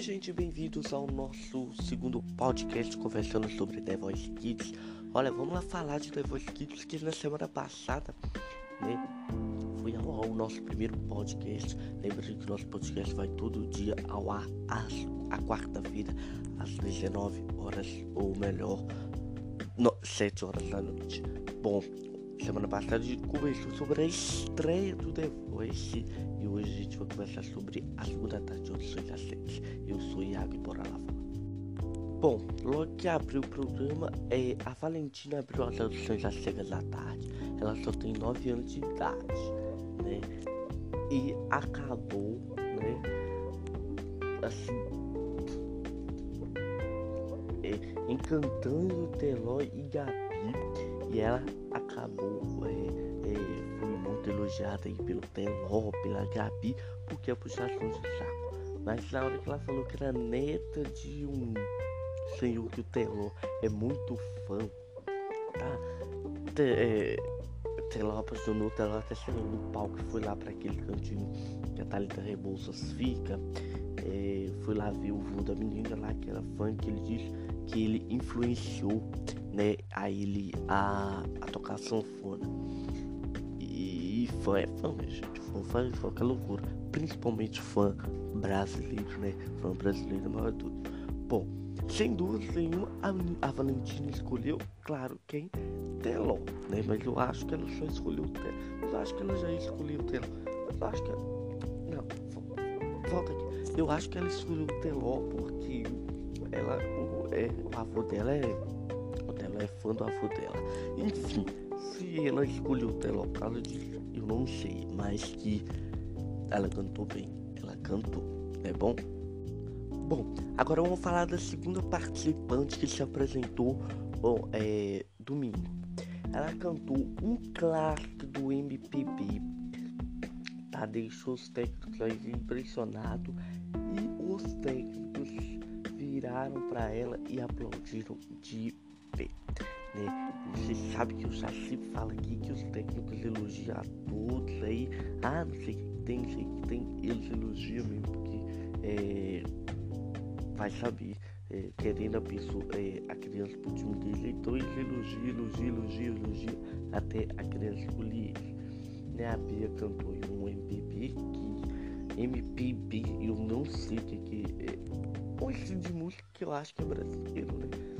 Oi, gente, bem-vindos ao nosso segundo podcast conversando sobre The Voice Kids. Olha, vamos lá falar de The Voice Kids que na semana passada, né, foi ao, nosso primeiro podcast. Lembra que nosso podcast vai todo dia ao ar às, à quarta-feira, às 19 horas, ou melhor, no, 7 horas da noite. Bom, semana passada a gente conversou sobre a estreia do The Voice e hoje a gente vai conversar sobre a segunda tarde de audições séries. Eu sou Iago falar. Bom, logo que abriu o programa, é, a Valentina abriu as audições às cegas da tarde. Ela só tem 9 anos de idade, né? E acabou, né? Assim, é, encantando Teló e Gabi. E ela acabou, é, é, foi muito elogiada aí pelo Teló, pela Gabi, porque é puxação de saco. Mas na hora que ela falou que era neta de um senhor que o Teló é muito fã, tá? Te, é, Teló apaixonou, Teló até saiu no palco e foi lá para aquele cantinho que a Thalita Rebouças fica. É, foi lá ver o vô da menina lá que era fã, que ele disse que ele influenciou né, a ele a, a tocar sanfona. E, e fã é fã, né, gente? Fã, fã, que loucura. Principalmente fã brasileiro, né? Fã brasileiro é maior tudo. Bom, sem dúvida nenhuma, a, a Valentina escolheu, claro, quem? Teló, né? Mas eu acho que ela só escolheu o Teló. Eu acho que ela já escolheu o Teló. Eu acho que ela... Não, volta aqui. Eu acho que ela escolheu o Teló porque ela, o, é, o avô dela é é fã do avô dela. Enfim, se ela escolheu causa disso, eu não sei, mas que ela cantou bem. Ela cantou, é bom? Bom, agora vamos falar da segunda participante que se apresentou bom, é, domingo. Ela cantou um clássico do MPB, tá? Deixou os técnicos impressionados e os técnicos viraram para ela e aplaudiram de Né? Você sabe que já sempre falo aqui que os técnicos elogiam a todos aí. Ah, não sei o que tem, não sei o que tem. Eles elogiam mesmo, porque é, vai saber. É, querendo a pessoa, é, a criança pro time dele, então eles elogiam, elogiam, elogiam, elogiam, até a criança eles. Né? A Bia cantou em um MPB que MPB eu não sei o que, que é. Um estilo de música que eu acho que é brasileiro, né?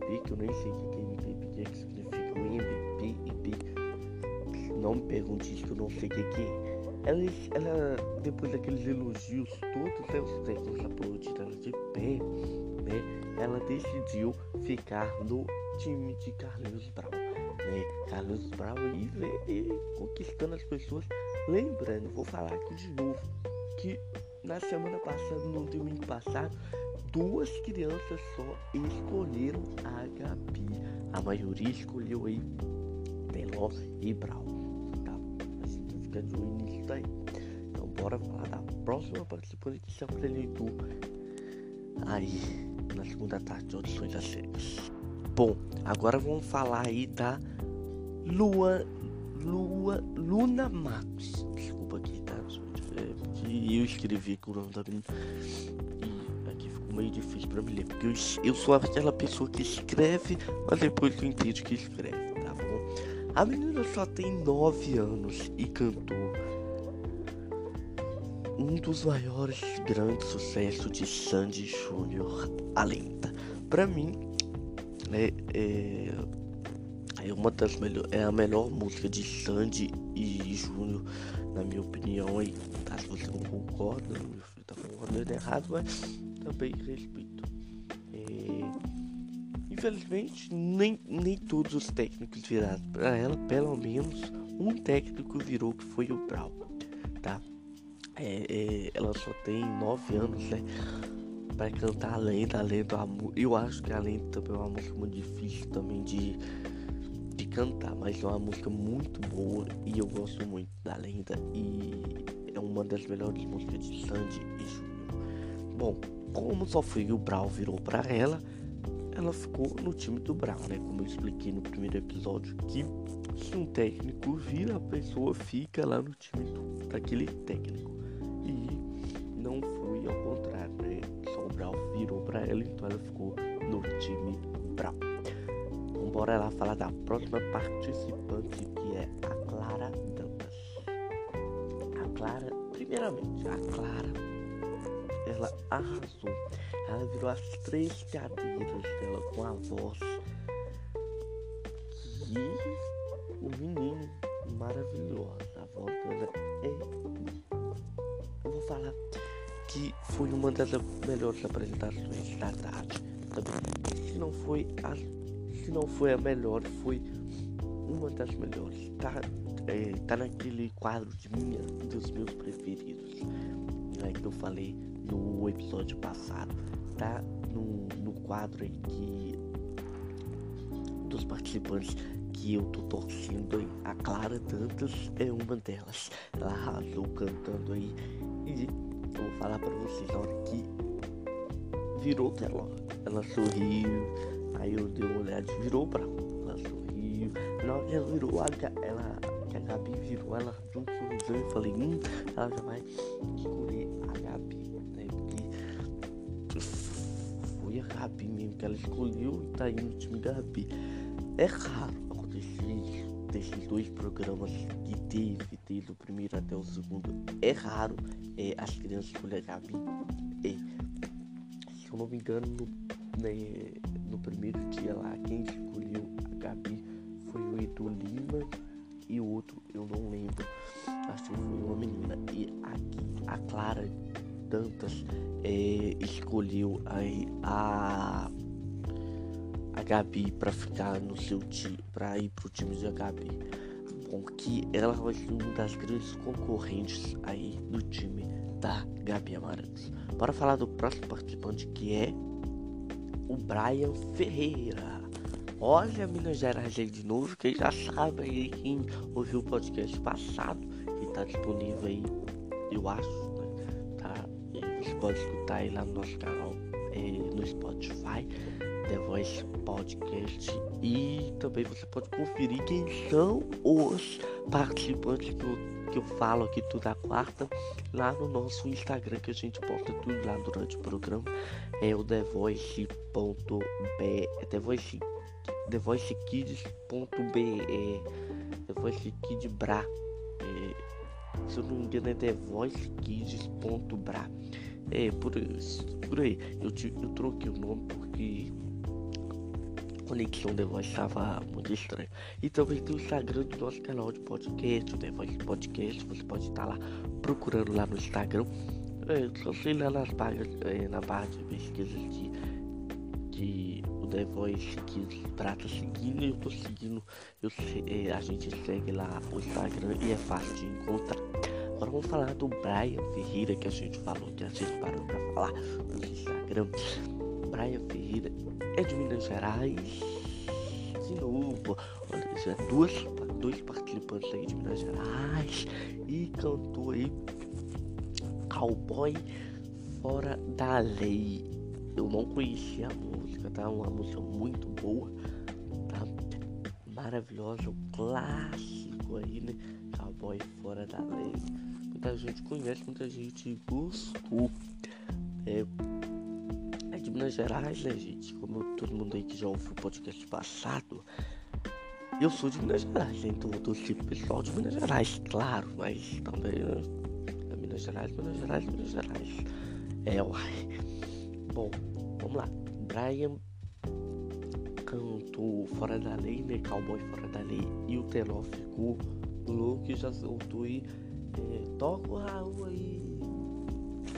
MPB, que eu nem sei o que é MPB, o que, é que significa o MVP e B. Não me pergunte isso, que eu não sei o que, é. Ela, ela, depois daqueles elogios todos, né, os técnicos de pé, né? Ela decidiu ficar no time de Carlinhos Brown, né? Carlinhos Brown e, e conquistando as pessoas. Lembrando, vou falar aqui de novo, que na semana passada, no domingo passado, duas crianças só escolheram a Gabi. A maioria escolheu aí Teló e Brau. Tá? Assim fica de olho nisso daí. Então bora falar da próxima participante que se apresentou aí na segunda tarde de audições das séries. Bom, agora vamos falar aí da Lua Lua Luna Max. Aqui, eu escrevi o nome da menina meio difícil para me ler, porque eu, eu sou aquela pessoa que escreve, mas depois eu entendo que escreve, tá bom? A menina só tem 9 anos e cantou um dos maiores grandes sucessos de Sandy Júnior, a lenda. Pra mim, é, é, é uma das melhores, é a melhor música de Sandy e Júnior, na minha opinião. Aí, tá? Se você não concorda, meu filho tá concordando errado, mas também respeito. É... Infelizmente, nem, nem todos os técnicos viraram para ela, pelo menos um técnico virou que foi o Brau, tá? É, é, ela só tem 9 anos, né? Para cantar a lenda, a lenda, eu acho que a lenda também é uma música muito difícil também de cantar, mas é uma música muito boa e eu gosto muito da lenda e é uma das melhores músicas de Sandy e Júnior. Bom, como só foi o Brau virou para ela, ela ficou no time do Brau, né? Como eu expliquei no primeiro episódio, que se um técnico vira, a pessoa fica lá no time do, daquele técnico. E não foi ao contrário, né? Sobral virou para ela, então ela ficou no time Brau. Bora lá falar da próxima participante que é a Clara Dantas. A Clara, primeiramente, a Clara, ela arrasou. Ela virou as três cadeiras dela com a voz que o menino maravilhosa. A voz dela é. Eu vou falar que foi uma das melhores apresentações da tarde. Também. Se não foi a, se não foi a melhor, foi uma das melhores. Tá, é, tá naquele quadro de minha, dos meus preferidos. É que eu falei no episódio passado. Tá no, no quadro aí que dos participantes que eu tô torcendo aí. A Clara Dantas é uma delas. Ela arrasou cantando aí. E eu vou falar pra vocês, na hora que virou tela, ela sorriu. Aí eu dei uma olhada virou pra ela sorriu. Na hora que ela virou, a, ela, que a Gabi virou, ela sorrisão e falei, hum, ela já vai escolher a Gabi, né? Porque foi a Gabi mesmo que ela escolheu e tá aí no time Gabi. É raro acontecer desses dois programas que teve, desde o primeiro até o segundo. É raro é, as crianças escolherem a Gabi. É, se eu não me engano, no, no primeiro dia lá, quem escolheu a Gabi foi o Edu Lima e o outro eu não lembro. Acho que foi uma menina. E aqui a Clara Dantas é, escolheu aí a a Gabi para ficar no seu time, para ir pro time de Gabi. Bom, que ela vai ser uma das grandes concorrentes aí do time da Gabi Amarantos. Bora falar do próximo participante que é o Brian Ferreira. Olha Minas Gerais aí de novo, quem já sabe aí, quem ouviu o podcast passado, que tá disponível aí, eu acho, né? Tá? E você pode escutar aí lá no nosso canal é, no Spotify. The Voice Podcast e também você pode conferir quem são os participantes eu, que eu falo aqui toda quarta lá no nosso Instagram que a gente posta tudo lá durante o programa é o The Voice.b é The Voice The Voice Kids.be The Voice Kid Bra é, se eu não me engano é The Voice Kids.bra é por por aí eu, eu troquei o nome porque conexão The Voice estava muito estranha. E também tem o Instagram do nosso canal de podcast, o The Voice Podcast. Você pode estar lá procurando lá no Instagram. É, só sei lá nas barras, é, na barra de pesquisa que, que o The Voice que trata seguindo. Eu tô seguindo, eu, é, a gente segue lá o Instagram e é fácil de encontrar. Agora vamos falar do Brian Ferreira que a gente falou, que a gente parou pra falar no Instagram. Brian Ferreira é de Minas Gerais. De novo, olha, já duas, dois participantes aí de Minas Gerais e cantou aí Cowboy Fora da Lei. Eu não conhecia a música, tá? Uma música muito boa, tá? Maravilhosa, um clássico aí, né? Cowboy Fora da Lei. Muita gente conhece, muita gente gostou. É, Minas Gerais, né, gente? Como todo mundo aí que já ouviu o podcast passado, eu sou de Minas Gerais, né? Então eu tô tipo pessoal de Minas Gerais, claro, mas também né? é Minas Gerais, Minas Gerais, Minas Gerais. É, uai. Bom, vamos lá. Brian cantou Fora da Lei, né? Cowboy Fora da Lei. E o Teló ficou louco e já soltou aí. É, toca o Raul aí.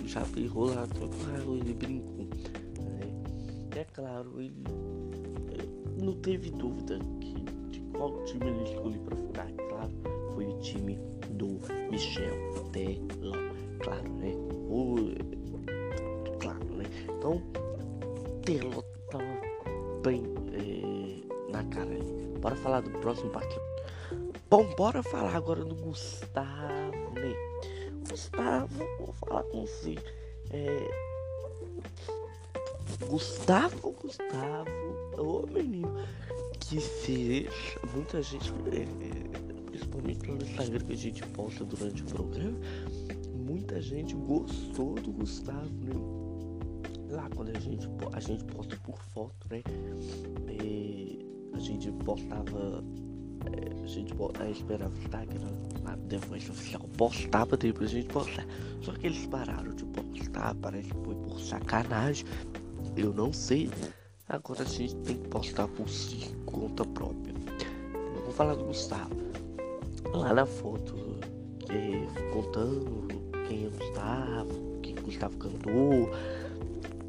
Já o Raul, ele brincou é claro, ele não teve dúvida que, de qual time ele escolheu para ficar. É claro, foi o time do Michel Teló. Claro, né? O, claro, né? Então, Teló tava bem é, na cara ali. Bora falar do próximo partido. Bom, bora falar agora do Gustavo, né? Gustavo, vou falar com você. É, Gustavo, Gustavo, o menino que fez muita gente, é, principalmente no Instagram que a gente posta durante o programa, muita gente gostou do Gustavo, né? Lá quando a gente, a gente posta por foto, né? E a gente postava. É, a gente a esperava o Instagram The Voice Oficial postava depois a gente postar. Só que eles pararam de postar, parece que foi por sacanagem. Eu não sei. Agora a gente tem que postar por si, conta própria. Eu vou falar do Gustavo. Lá na foto, que, contando quem é Gustavo, quem Gustavo cantou.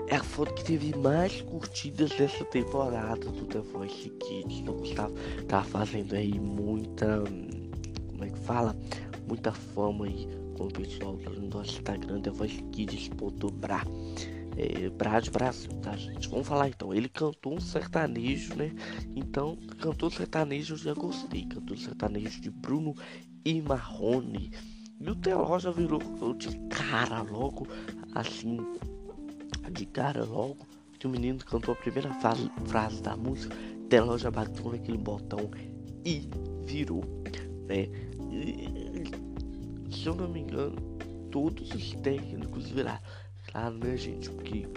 É a foto que teve mais curtidas dessa temporada do The Voice Kids. Então, Gustavo tá fazendo aí muita. Como é que fala? Muita fama aí com o pessoal no nosso Instagram, The Voice Kids.bra é, Brad Brasil, tá, gente? Vamos falar então. Ele cantou um sertanejo, né? Então, cantou sertanejo, já gostei. Cantou sertanejo de Bruno e Marrone. E o Teló já virou de cara logo, assim, de cara logo. Que o menino cantou a primeira frase, frase da música. Teló já bateu naquele botão e virou, né? E, se eu não me engano, todos os técnicos viraram claro, né, gente? Porque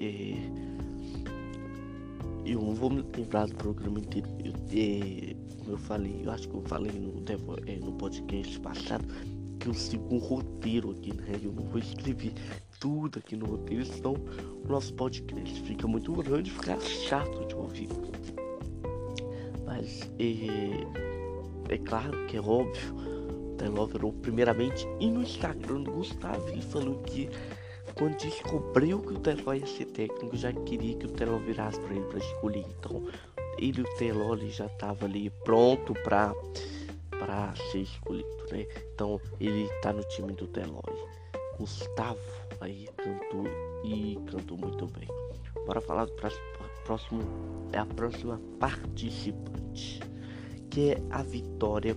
é, eu não vou me lembrar do programa inteiro. Eu, é, eu falei, eu acho que eu falei no, é, no podcast passado que eu sigo um roteiro aqui, né? Eu não vou escrever tudo aqui no roteiro, senão o nosso podcast fica muito grande e fica chato de ouvir. Mas é, é claro que é óbvio, Teló virou primeiramente e no Instagram do Gustavo ele falou que quando descobriu que o Teló ia ser técnico, já queria que o Teló virasse para ele para escolher. Então, ele e o Teló ele já tava ali pronto para para ser escolhido, né? Então, ele tá no time do Teló. Gustavo aí cantou e cantou muito bem. Bora falar do próximo é a próxima participante, que é a Vitória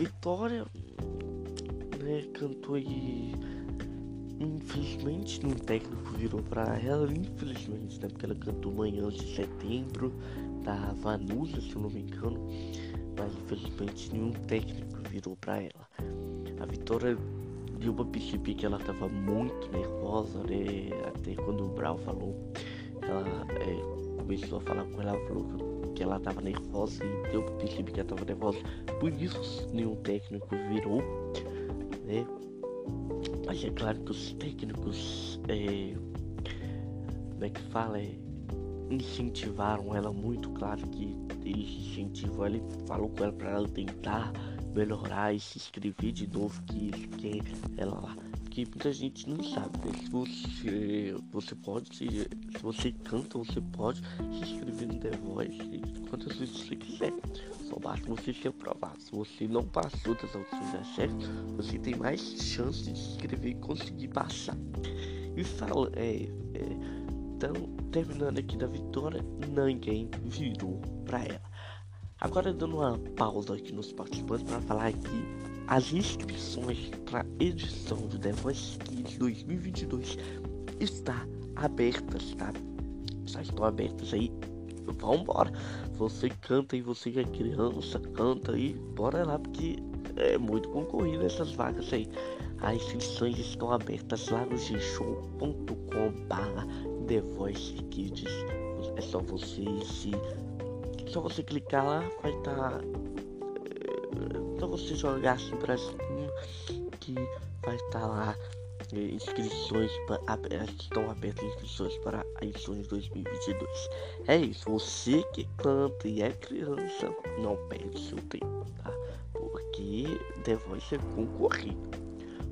Vitória né, cantou e infelizmente nenhum técnico virou para ela, infelizmente, né? Porque ela cantou Manhãs de Setembro da Vanusa, se eu não me engano, mas infelizmente nenhum técnico virou para ela. A Vitória deu pra perceber que ela tava muito nervosa, né? Até quando o Brau falou, ela é, começou a falar com ela, falou que que ela tava nervosa e eu percebi que ela tava nervosa. Por isso nenhum técnico virou, né? Mas é claro que os técnicos, é, como é que fala, é, incentivaram ela muito, claro que eles incentivam ela e falou com ela para ela tentar melhorar e se inscrever de novo que querem ela lá que muita gente não sabe, né? Se você, você pode, se, se você canta, você pode se inscrever no The Voice quantas vezes você quiser. Só basta você ser aprovado. Se você não passou das audições da chefe, você tem mais chance de se inscrever e conseguir passar. E fala, é, é, então, terminando aqui da vitória, ninguém virou pra ela. Agora dando uma pausa aqui nos participantes para falar aqui as inscrições para edição do The Voice Kids 2022 está abertas, tá? Já estão abertas aí. Vambora. Você canta e você que é criança, canta aí. Bora lá, porque é muito concorrido essas vagas aí. As inscrições estão abertas lá no gshow.com barra The Voice Kids. É só você se. Só você clicar lá, vai estar tá então você jogar assim pra cima que vai estar tá lá eh, inscrições para estão abertas inscrições para a edição de 2022. É isso, você que canta e é criança, não perde seu tempo, tá? Porque The Voice é concorrido.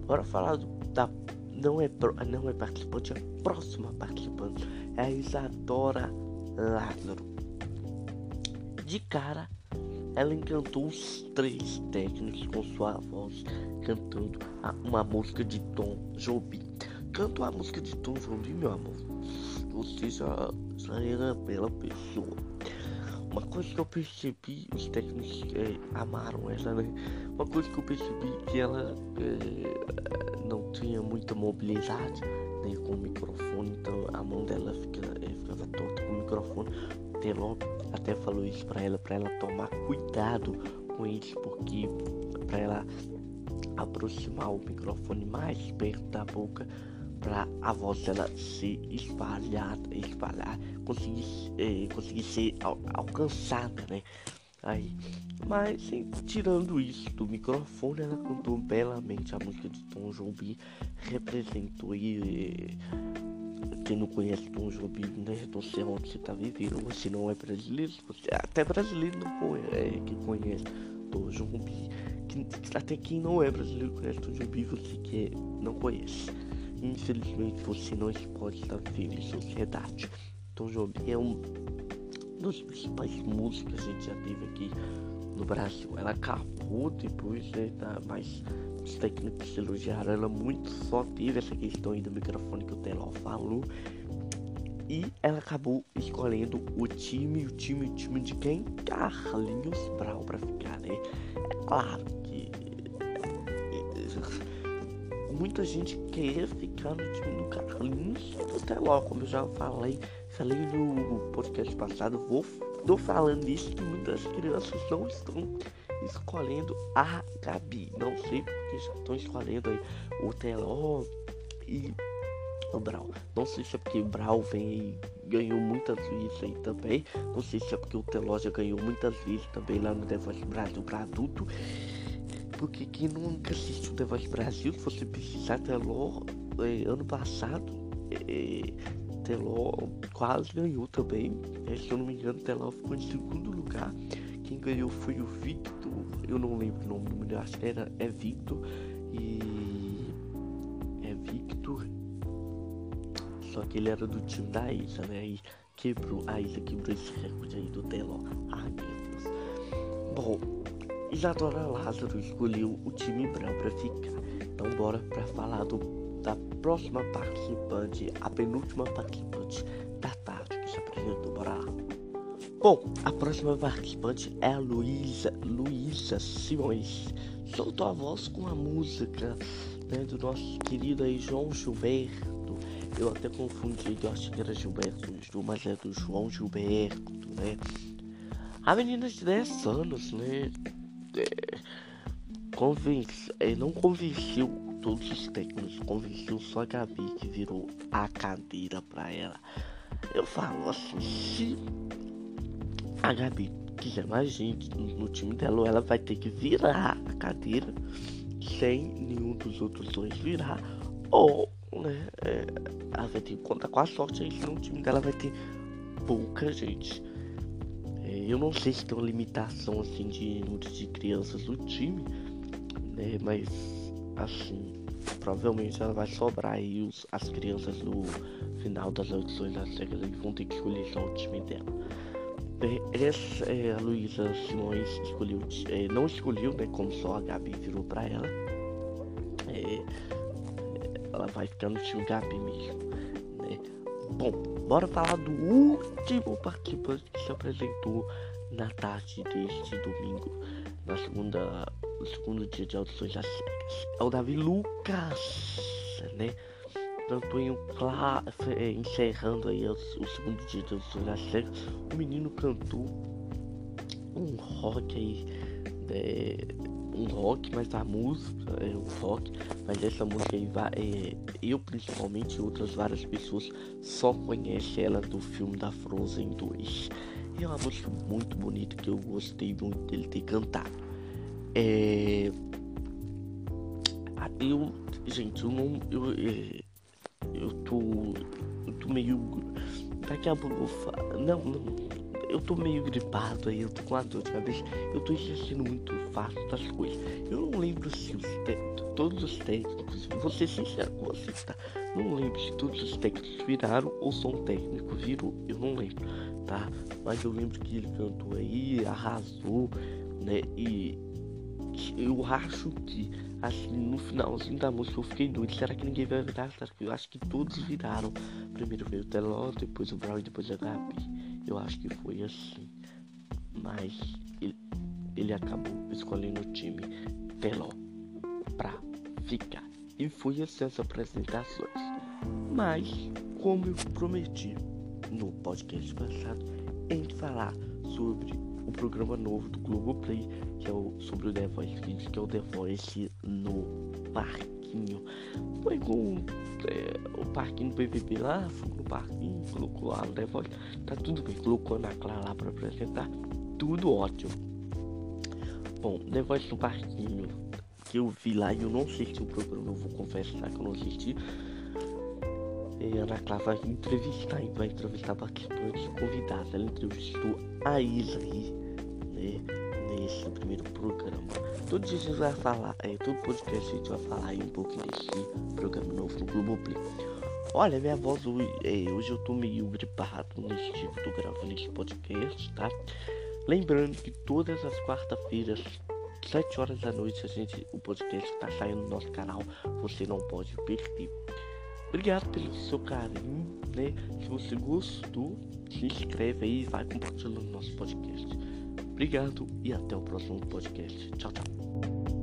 Bora falar do, da não é não é participante, é a próxima participante é a Isadora Lázaro. De cara ela encantou os três técnicos com sua voz, cantando uma música de Tom Jobim. Cantou a música de Tom Jobim, meu amor. Você já, já era bela pessoa. Uma coisa que eu percebi, os técnicos é, amaram ela, né? Uma coisa que eu percebi que ela é, não tinha muita mobilidade né, com o microfone, então a mão dela fica, é, ficava torta com o microfone. Teló até falou isso para ela, para ela tomar cuidado com eles porque para ela aproximar o microfone mais perto da boca para a voz dela ser espalhada, espalhar, conseguir, eh, conseguir ser al alcançada, né? Aí, mas tirando isso do microfone, ela cantou belamente a música de Tom Jobim, representou e quem não conhece Tom Jobim, né? Não sei onde você tá vivendo, você não é brasileiro, você até brasileiro não conhece, é, que conhece Tom Jobim, até quem não é brasileiro conhece Tom Jobim, você que não conhece. Infelizmente você não pode estar vivendo em sociedade. Tom Jobim é um dos principais músicos que a gente já teve aqui no Brasil. Ela acabou depois, né, da, mas os técnicos elogiaram ela muito, só teve essa questão aí do microfone que o Teló falou. E ela acabou escolhendo o time, o time, o time de quem? Carlinhos Brau pra ficar, né? É claro que muita gente quer ficar no time do Carlinhos do Teló, como eu já falei falei no podcast passado, vou tô falando isso que muitas crianças não estão escolhendo a Gabi. Não sei porque já estão escolhendo aí o Teló e o Brau. Não sei se é porque o Brau vem aí, ganhou muitas vezes aí também. Não sei se é porque o Teló já ganhou muitas vezes também lá no The Voice Brasil para adulto. Porque quem nunca assistiu The Voice Brasil, se você precisar, Teló, é, ano passado, é, Teló quase ganhou também. É, se eu não me engano, Teló ficou em segundo lugar. Quem ganhou foi o Victor. Eu não lembro o nome do menino, acho que era, é Victor. E. É Victor. Só que ele era do time da Isa, né? E quebrou. A Isa quebrou esse recorde aí do Teló. Ai meu Deus. Bom, Isadora Lázaro escolheu o time branco pra ficar. Então bora pra falar do da próxima participante, a penúltima participante da tarde que se apresentou. Bora. Bom, a próxima participante é a Luísa, Luísa Simões. Soltou a voz com a música né, do nosso querido aí João Gilberto. Eu até confundi, eu acho que era Gilberto mas é do João Gilberto, né? A menina de 10 anos, né? É, convence, é, não convenceu todos os técnicos, convenceu só a Gabi que virou a cadeira para ela. Eu falo assim, se a Gabi quiser mais gente no, time dela, ela vai ter que virar a cadeira sem nenhum dos outros dois virar, ou né, é, ela vai ter que contar com a sorte aí, senão o time dela vai ter pouca gente. É, eu não sei se tem uma limitação assim de número de crianças no time, né, mas assim, provavelmente ela vai sobrar aí os, as crianças no final das audições das regras e vão ter que escolher só o time dela. Essa é, a Luísa Simões escolheu, é, não escolheu, né? Como só a Gabi virou pra ela. É, ela vai ficar no time Gabi mesmo, né? Bom, bora falar do último participante que se apresentou na tarde deste domingo, na segunda o segundo dia de audições das. É o Davi Lucas, né? Em um é, encerrando aí o, o, segundo dia das cegas, o menino cantou um rock aí, né? um rock, mas a música é um rock, mas essa música aí vai, é, eu principalmente e outras várias pessoas só conhecem ela do filme da Frozen 2. E é uma música muito bonita que eu gostei muito dele ter cantado. É... Eu, gente, eu não. Eu, é, tô meio. Daqui a pouco eu falo. Não, não. Eu tô meio gripado aí, eu tô com a dor de cabeça. Eu tô esquecendo muito fácil das coisas. Eu não lembro se os todos os técnicos, vou ser sincero com vocês, tá? Não lembro se todos os técnicos viraram ou só um técnico virou. Eu não lembro, tá? Mas eu lembro que ele cantou aí, arrasou, né? E eu acho que assim no finalzinho da música eu fiquei doido. Será que ninguém vai virar? Será que eu acho que todos viraram? Primeiro veio o Teló, depois o Brown e depois a Gabi. Eu acho que foi assim. Mas ele, ele acabou escolhendo o time Teló pra ficar. E foi assim as apresentações. Mas, como eu prometi no podcast passado, em falar sobre o programa novo do Globoplay, que é o, sobre o The Voice Kids, que é o The Voice no parquinho. Com é, o parquinho do BBB lá, foi no parquinho, colocou The Voice, tá tudo bem, colocou a Ana Clara lá pra apresentar, tudo ótimo. Bom, The Voice no parquinho, que eu vi lá e eu não assisti o programa, eu vou confessar que eu não assisti. E a Ana Clara vai entrevistar, vai entrevistar participantes convidados. Ela entrevistou a Isli, né, nesse primeiro programa. Todos os dias vai falar, é, todo podcast a gente vai falar aí um pouquinho desse programa novo no Globoplay. Olha, minha voz hoje, é, hoje eu tô meio gripado nesse dia que eu tô gravando esse podcast, tá? Lembrando que todas as quarta-feiras 7 horas da noite a gente, o podcast está saindo no nosso canal, você não pode perder. Obrigado pelo seu carinho, né? Se você gostou, se inscreve aí e vai compartilhando nosso podcast. Obrigado e até o próximo podcast. Tchau, tchau.